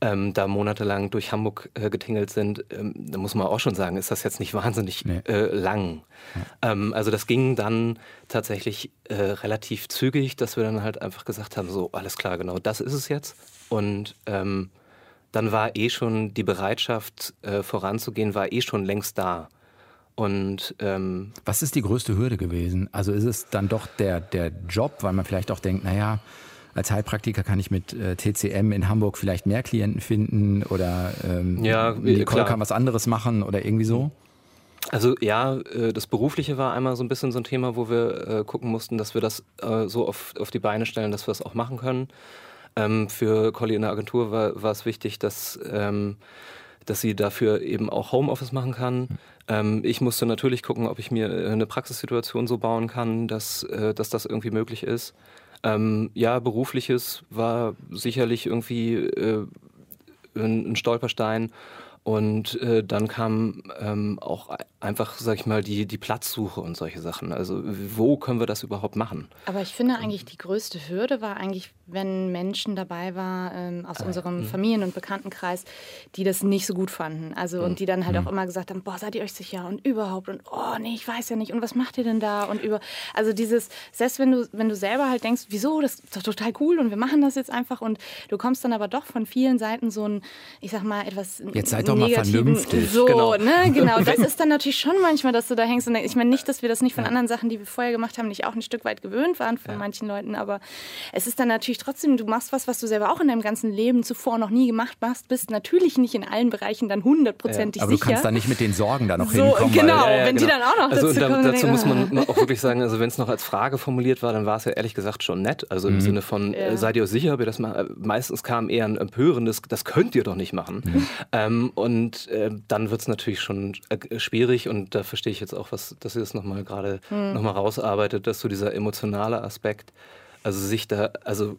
ähm, da monatelang durch Hamburg äh, getingelt sind, ähm, da muss man auch schon sagen, ist das jetzt nicht wahnsinnig nee. äh, lang. Ja. Ähm, also das ging dann tatsächlich äh, relativ zügig, dass wir dann halt einfach gesagt haben, so alles klar, genau das ist es jetzt. Und ähm, dann war eh schon die Bereitschaft äh, voranzugehen, war eh schon längst da. Und ähm, was ist die größte Hürde gewesen? Also ist es dann doch der, der Job, weil man vielleicht auch denkt, naja, als Heilpraktiker kann ich mit äh, TCM in Hamburg vielleicht mehr Klienten finden oder ähm, ja, Nicole kann was anderes machen oder irgendwie so? Also ja, äh, das Berufliche war einmal so ein bisschen so ein Thema, wo wir äh, gucken mussten, dass wir das äh, so auf, auf die Beine stellen, dass wir das auch machen können. Ähm, für Colli in der Agentur war, war es wichtig, dass ähm, dass sie dafür eben auch Homeoffice machen kann. Ähm, ich musste natürlich gucken, ob ich mir äh, eine Praxissituation so bauen kann, dass, äh, dass das irgendwie möglich ist. Ähm, ja, berufliches war sicherlich irgendwie äh, ein, ein Stolperstein. Und äh, dann kam ähm, auch einfach, sag ich mal, die, die Platzsuche und solche Sachen. Also wo können wir das überhaupt machen? Aber ich finde eigentlich, die größte Hürde war eigentlich, wenn Menschen dabei waren ähm, aus ah, unserem mh. Familien- und Bekanntenkreis, die das nicht so gut fanden. Also mhm. und die dann halt mhm. auch immer gesagt haben, boah, seid ihr euch sicher und überhaupt und oh nee, ich weiß ja nicht und was macht ihr denn da und über. Also dieses, selbst wenn du, wenn du selber halt denkst, wieso, das ist doch total cool und wir machen das jetzt einfach und du kommst dann aber doch von vielen Seiten so ein, ich sag mal, etwas. Jetzt seid doch mal vernünftig. So, genau. ne, genau. [LAUGHS] Das ist dann natürlich schon manchmal, dass du da hängst und ich meine nicht, dass wir das nicht von anderen Sachen, die wir vorher gemacht haben, nicht auch ein Stück weit gewöhnt waren von ja. manchen Leuten, aber es ist dann natürlich trotzdem, du machst was, was du selber auch in deinem ganzen Leben zuvor noch nie gemacht hast, bist natürlich nicht in allen Bereichen dann hundertprozentig ja, aber sicher. Aber du kannst da nicht mit den Sorgen da noch so, hinkommen. Genau, weil, ja, wenn genau. die dann auch noch also dazu da, kommen. Dazu muss man auch wirklich sagen, also wenn es noch als Frage formuliert war, dann war es ja ehrlich gesagt schon nett. Also im mhm. Sinne von, äh, seid ihr euch sicher, ob ihr das mal, meistens kam eher ein empörendes, das könnt ihr doch nicht machen. Mhm. Ähm, und äh, dann wird es natürlich schon äh, schwierig und da verstehe ich jetzt auch, was, dass ihr das nochmal gerade hm. nochmal rausarbeitet, dass so dieser emotionale Aspekt, also sich da, also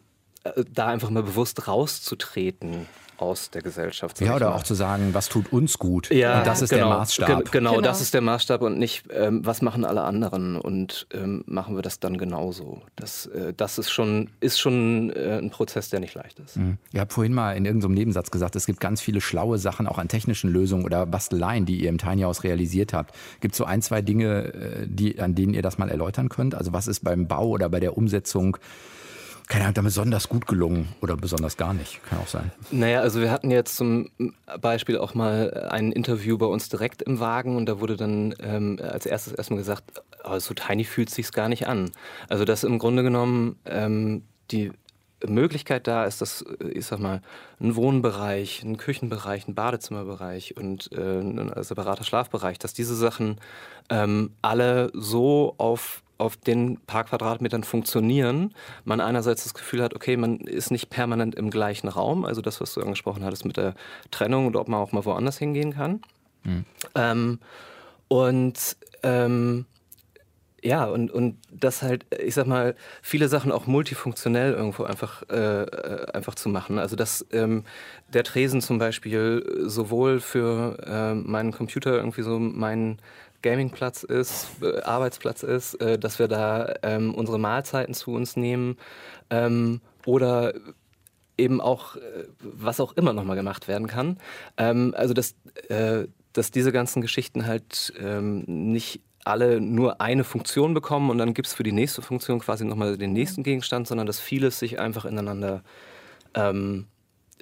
da einfach mal bewusst rauszutreten aus der Gesellschaft. Ja, oder auch zu sagen, was tut uns gut. Ja, und das ist genau, der Maßstab. Genau, genau, das ist der Maßstab und nicht, ähm, was machen alle anderen und ähm, machen wir das dann genauso. Das, äh, das ist schon, ist schon äh, ein Prozess, der nicht leicht ist. Mhm. Ihr habt vorhin mal in irgendeinem Nebensatz gesagt, es gibt ganz viele schlaue Sachen auch an technischen Lösungen oder Basteleien, die ihr im Tiny House realisiert habt. Gibt es so ein, zwei Dinge, äh, die, an denen ihr das mal erläutern könnt? Also was ist beim Bau oder bei der Umsetzung keine Ahnung, da besonders gut gelungen oder besonders gar nicht, kann auch sein. Naja, also wir hatten jetzt zum Beispiel auch mal ein Interview bei uns direkt im Wagen und da wurde dann ähm, als erstes erstmal gesagt, oh, so tiny fühlt sich gar nicht an. Also dass im Grunde genommen ähm, die Möglichkeit da ist, dass, ich sag mal, ein Wohnbereich, ein Küchenbereich, ein Badezimmerbereich und äh, ein separater Schlafbereich, dass diese Sachen ähm, alle so auf auf den paar Quadratmetern funktionieren, man einerseits das Gefühl hat, okay, man ist nicht permanent im gleichen Raum, also das, was du angesprochen hattest mit der Trennung und ob man auch mal woanders hingehen kann. Mhm. Ähm, und ähm, ja, und, und das halt, ich sag mal, viele Sachen auch multifunktionell irgendwo einfach, äh, äh einfach zu machen. Also dass ähm, der Tresen zum Beispiel sowohl für äh, meinen Computer irgendwie so meinen Gamingplatz ist, äh, Arbeitsplatz ist, äh, dass wir da ähm, unsere Mahlzeiten zu uns nehmen ähm, oder eben auch, äh, was auch immer nochmal gemacht werden kann. Ähm, also, dass, äh, dass diese ganzen Geschichten halt ähm, nicht alle nur eine Funktion bekommen und dann gibt es für die nächste Funktion quasi nochmal den nächsten Gegenstand, sondern dass vieles sich einfach ineinander ähm,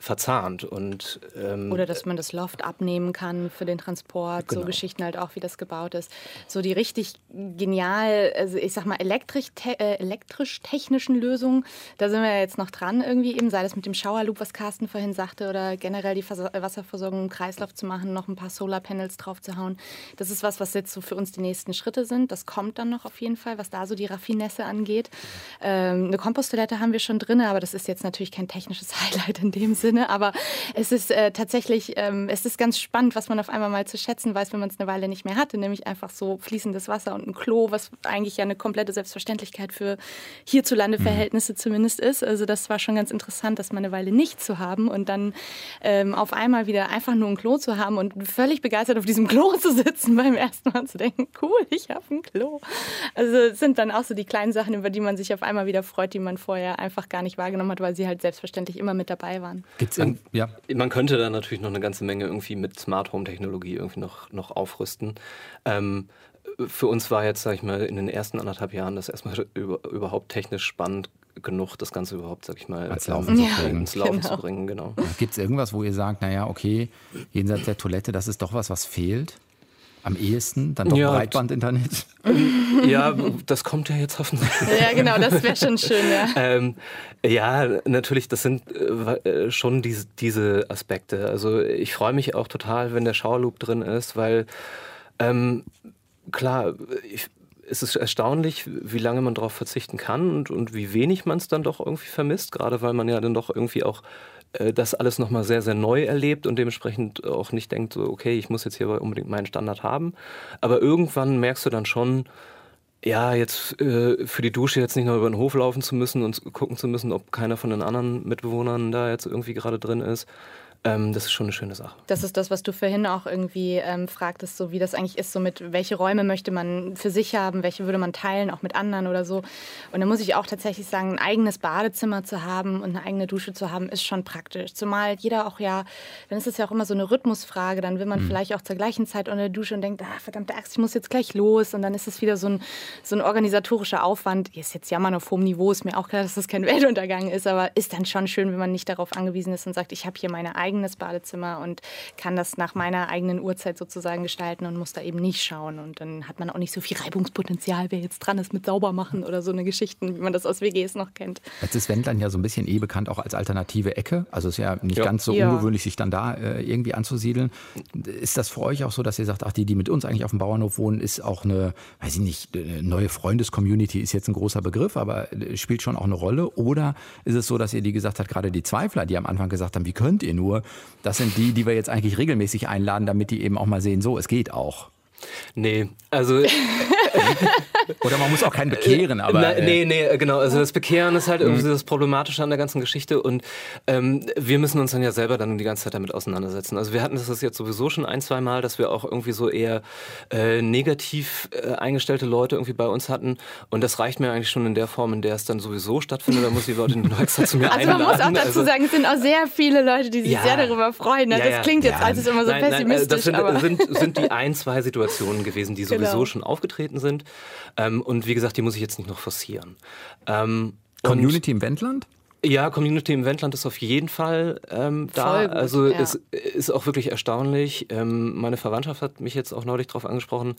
verzahnt. Und, ähm, Oder dass man das Loft abnehmen kann für den Transport, genau. so Geschichten halt auch, wie das gebaut ist. So die richtig genial, also ich sag mal elektrisch-technischen äh, elektrisch Lösungen, da sind wir jetzt noch dran irgendwie eben, sei das mit dem Showerloop, was Carsten vorhin sagte, oder generell die Vers Wasserversorgung im Kreislauf zu machen, noch ein paar Solarpanels drauf zu hauen. Das ist was, was jetzt so für uns die nächsten Schritte sind. Das kommt dann noch auf jeden Fall, was da so die Raffinesse angeht. Ähm, eine Komposttoilette haben wir schon drin, aber das ist jetzt natürlich kein technisches [LAUGHS] Highlight in dem Sinne. Sinne, aber es ist äh, tatsächlich, ähm, es ist ganz spannend, was man auf einmal mal zu schätzen weiß, wenn man es eine Weile nicht mehr hatte, nämlich einfach so fließendes Wasser und ein Klo, was eigentlich ja eine komplette Selbstverständlichkeit für hierzulande. Verhältnisse zumindest ist. Also das war schon ganz interessant, das mal eine Weile nicht zu haben und dann ähm, auf einmal wieder einfach nur ein Klo zu haben und völlig begeistert auf diesem [LAUGHS] Klo zu sitzen beim ersten Mal zu denken, cool, ich habe ein Klo. Also es sind dann auch so die kleinen Sachen, über die man sich auf einmal wieder freut, die man vorher einfach gar nicht wahrgenommen hat, weil sie halt selbstverständlich immer mit dabei waren. Gibt's man, ja. man könnte da natürlich noch eine ganze Menge irgendwie mit Smart Home Technologie irgendwie noch, noch aufrüsten. Ähm, für uns war jetzt, sag ich mal, in den ersten anderthalb Jahren das erstmal [LAUGHS] über, überhaupt technisch spannend genug, das Ganze überhaupt, sag ich mal, Als Laufen ja, zu bringen, ins Laufen genau. zu bringen. Genau. Gibt es irgendwas, wo ihr sagt, naja, okay, jenseits der Toilette, das ist doch was, was fehlt? Am ehesten? Dann doch ja, Breitbandinternet? [LAUGHS] Ja, das kommt ja jetzt hoffentlich. Ja, genau, das wäre schon schön, ja. [LAUGHS] ähm, ja, natürlich, das sind äh, schon diese, diese Aspekte. Also ich freue mich auch total, wenn der Schauerloop drin ist, weil ähm, klar, ich, es ist erstaunlich, wie lange man darauf verzichten kann und, und wie wenig man es dann doch irgendwie vermisst, gerade weil man ja dann doch irgendwie auch äh, das alles nochmal sehr, sehr neu erlebt und dementsprechend auch nicht denkt, so, okay, ich muss jetzt hier unbedingt meinen Standard haben. Aber irgendwann merkst du dann schon, ja, jetzt äh, für die Dusche jetzt nicht noch über den Hof laufen zu müssen und gucken zu müssen, ob keiner von den anderen Mitbewohnern da jetzt irgendwie gerade drin ist. Ähm, das ist schon eine schöne Sache. Das ist das, was du vorhin auch irgendwie ähm, fragtest, so wie das eigentlich ist, so mit welche Räume möchte man für sich haben, welche würde man teilen, auch mit anderen oder so. Und da muss ich auch tatsächlich sagen, ein eigenes Badezimmer zu haben und eine eigene Dusche zu haben, ist schon praktisch. Zumal jeder auch ja, dann ist es ja auch immer so eine Rhythmusfrage, dann will man mhm. vielleicht auch zur gleichen Zeit unter der Dusche und denkt, ah, verdammte Axt, ich muss jetzt gleich los. Und dann ist es wieder so ein, so ein organisatorischer Aufwand. Ist jetzt jammern auf hohem Niveau, ist mir auch klar, dass das kein [LAUGHS] Weltuntergang ist, aber ist dann schon schön, wenn man nicht darauf angewiesen ist und sagt, ich habe hier mein eigenes Badezimmer und kann das nach meiner eigenen Uhrzeit sozusagen gestalten und muss da eben nicht schauen. Und dann hat man auch nicht so viel Reibungspotenzial, wer jetzt dran ist mit Saubermachen oder so eine Geschichten, wie man das aus WGs noch kennt. Jetzt ist Wendland ja so ein bisschen eh bekannt auch als alternative Ecke. Also ist ja nicht ja. ganz so ja. ungewöhnlich, sich dann da äh, irgendwie anzusiedeln. Ist das für euch auch so, dass ihr sagt, ach, die, die mit uns eigentlich auf dem Bauernhof wohnen, ist auch eine, weiß ich nicht, eine neue Freundescommunity ist jetzt ein großer Begriff, aber äh, spielt schon auch eine Rolle? Oder ist es so, dass ihr die gesagt habt, gerade die Zweifler, die am Anfang gesagt haben, wie könnt ihr nur, das sind die, die wir jetzt eigentlich regelmäßig einladen, damit die eben auch mal sehen, so, es geht auch. Nee, also [LAUGHS] Oder man muss auch keinen bekehren, aber. Na, äh, nee, nee, genau. Also das Bekehren ist halt irgendwie mhm. das Problematische an der ganzen Geschichte und ähm, wir müssen uns dann ja selber dann die ganze Zeit damit auseinandersetzen. Also wir hatten das jetzt sowieso schon ein, zwei Mal, dass wir auch irgendwie so eher äh, negativ äh, eingestellte Leute irgendwie bei uns hatten und das reicht mir eigentlich schon in der Form, in der es dann sowieso stattfindet. Da muss die Leute noch extra zu mir also einladen. Also man muss auch dazu also, sagen, es sind auch sehr viele Leute, die sich ja, sehr darüber freuen. Ne? Ja, das klingt jetzt ja, alles immer so nein, pessimistisch. Nein, das sind, sind, sind, die ein, zwei Situationen gewesen, die [LAUGHS] sowieso genau. schon aufgetreten sind. Ähm, und wie gesagt, die muss ich jetzt nicht noch forcieren. Ähm, Community im Wendland? Ja, Community im Wendland ist auf jeden Fall ähm, da. Gut, also ja. es ist auch wirklich erstaunlich. Ähm, meine Verwandtschaft hat mich jetzt auch neulich darauf angesprochen,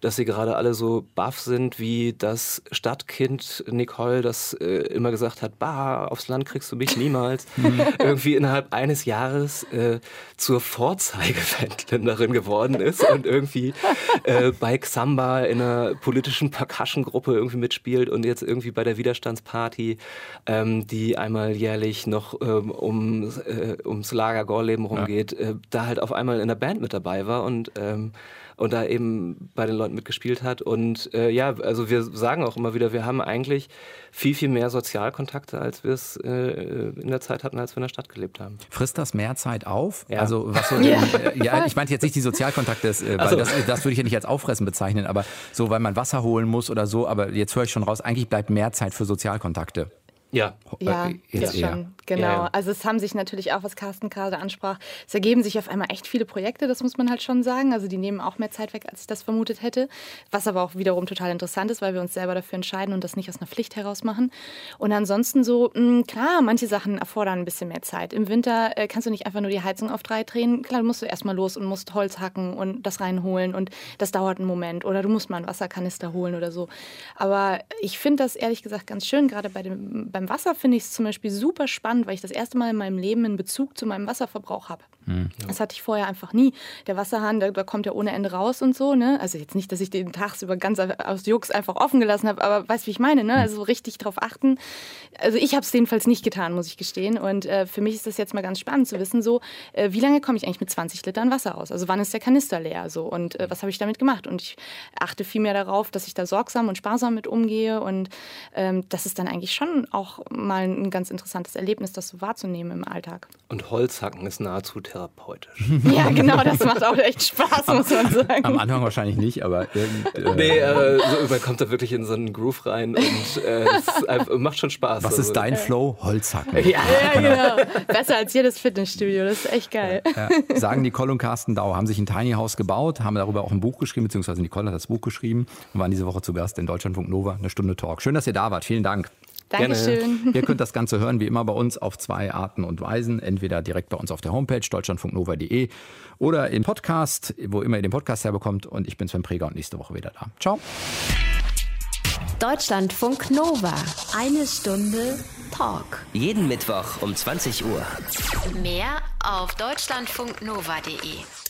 dass sie gerade alle so baff sind, wie das Stadtkind Nicole, das äh, immer gesagt hat, bah, aufs Land kriegst du mich niemals, [LAUGHS] irgendwie innerhalb eines Jahres äh, zur Vorzeigewenдлänderin geworden ist und irgendwie äh, bei Xamba in einer politischen Percussion-Gruppe irgendwie mitspielt und jetzt irgendwie bei der Widerstandsparty ähm, die einmal jährlich noch ähm, um, äh, ums Lager Gorleben rumgeht, ja. äh, da halt auf einmal in der Band mit dabei war und ähm, und da eben bei den Leuten mitgespielt hat. Und äh, ja, also wir sagen auch immer wieder, wir haben eigentlich viel, viel mehr Sozialkontakte, als wir es äh, in der Zeit hatten, als wir in der Stadt gelebt haben. Frisst das mehr Zeit auf? Ja. Also was so [LAUGHS] ja. Äh, ja, ich meinte jetzt nicht die Sozialkontakte, äh, weil so. das, das würde ich ja nicht als Auffressen bezeichnen, aber so, weil man Wasser holen muss oder so, aber jetzt höre ich schon raus, eigentlich bleibt mehr Zeit für Sozialkontakte. Ja, ja äh, jetzt schon. Genau. Ja. Also es haben sich natürlich auch, was Carsten gerade ansprach, es ergeben sich auf einmal echt viele Projekte, das muss man halt schon sagen. Also die nehmen auch mehr Zeit weg, als ich das vermutet hätte. Was aber auch wiederum total interessant ist, weil wir uns selber dafür entscheiden und das nicht aus einer Pflicht heraus machen. Und ansonsten so, mh, hm, klar, manche Sachen erfordern ein bisschen mehr Zeit. Im Winter äh, kannst du nicht einfach nur die Heizung auf drei drehen. Klar, du musst du erstmal los und musst Holz hacken und das reinholen und das dauert einen Moment. Oder du musst mal einen Wasserkanister holen oder so. Aber ich finde das ehrlich gesagt ganz schön, gerade bei dem, beim Wasser finde ich es zum Beispiel super spannend, weil ich das erste Mal in meinem Leben einen Bezug zu meinem Wasserverbrauch habe. Mhm. Das hatte ich vorher einfach nie. Der Wasserhahn, da, da, kommt ja ohne Ende raus und so. Ne? Also jetzt nicht, dass ich den tagsüber ganz aus Jux einfach offen gelassen habe, aber weißt du, wie ich meine? Ne? Hm. Also richtig drauf achten. Also ich habe es jedenfalls nicht getan, muss ich gestehen. Und äh, für mich ist das jetzt mal ganz spannend zu wissen, so äh, wie lange komme ich eigentlich mit 20 Litern Wasser aus? Also wann ist der Kanister leer? So und äh, was habe ich damit gemacht? Und ich achte viel mehr darauf, dass ich da sorgsam und sparsam mit umgehe und ähm, das ist dann eigentlich schon auch mal ein ganz interessantes Erlebnis, das so wahrzunehmen im Alltag. Und Holzhacken ist nahezu therapeutisch. [LAUGHS] [LAUGHS] ja, genau, das macht auch echt Spaß, muss man sagen. Am Anfang wahrscheinlich nicht, aber. Irgend, äh nee, äh, so, man kommt da wirklich in so einen Groove rein und äh, es macht schon Spaß. Was also. ist dein Flow? Holzhacken. Ja, ja, genau. Besser als jedes Fitnessstudio, das ist echt geil. Ja, ja. Sagen Nicole und Carsten Dau, haben sich ein Tiny House gebaut, haben darüber auch ein Buch geschrieben, beziehungsweise Nicole hat das Buch geschrieben und waren diese Woche zu Gast in Deutschlandfunk Nova, eine Stunde Talk. Schön, dass ihr da wart. Vielen Dank. Dankeschön. Ihr könnt das Ganze hören wie immer bei uns auf zwei Arten und Weisen. Entweder direkt bei uns auf der Homepage deutschlandfunknova.de oder im Podcast, wo immer ihr den Podcast herbekommt. Und ich bin Sven Preger und nächste Woche wieder da. Ciao. Deutschlandfunk Nova. Eine Stunde Talk. Jeden Mittwoch um 20 Uhr. Mehr auf deutschlandfunknova.de.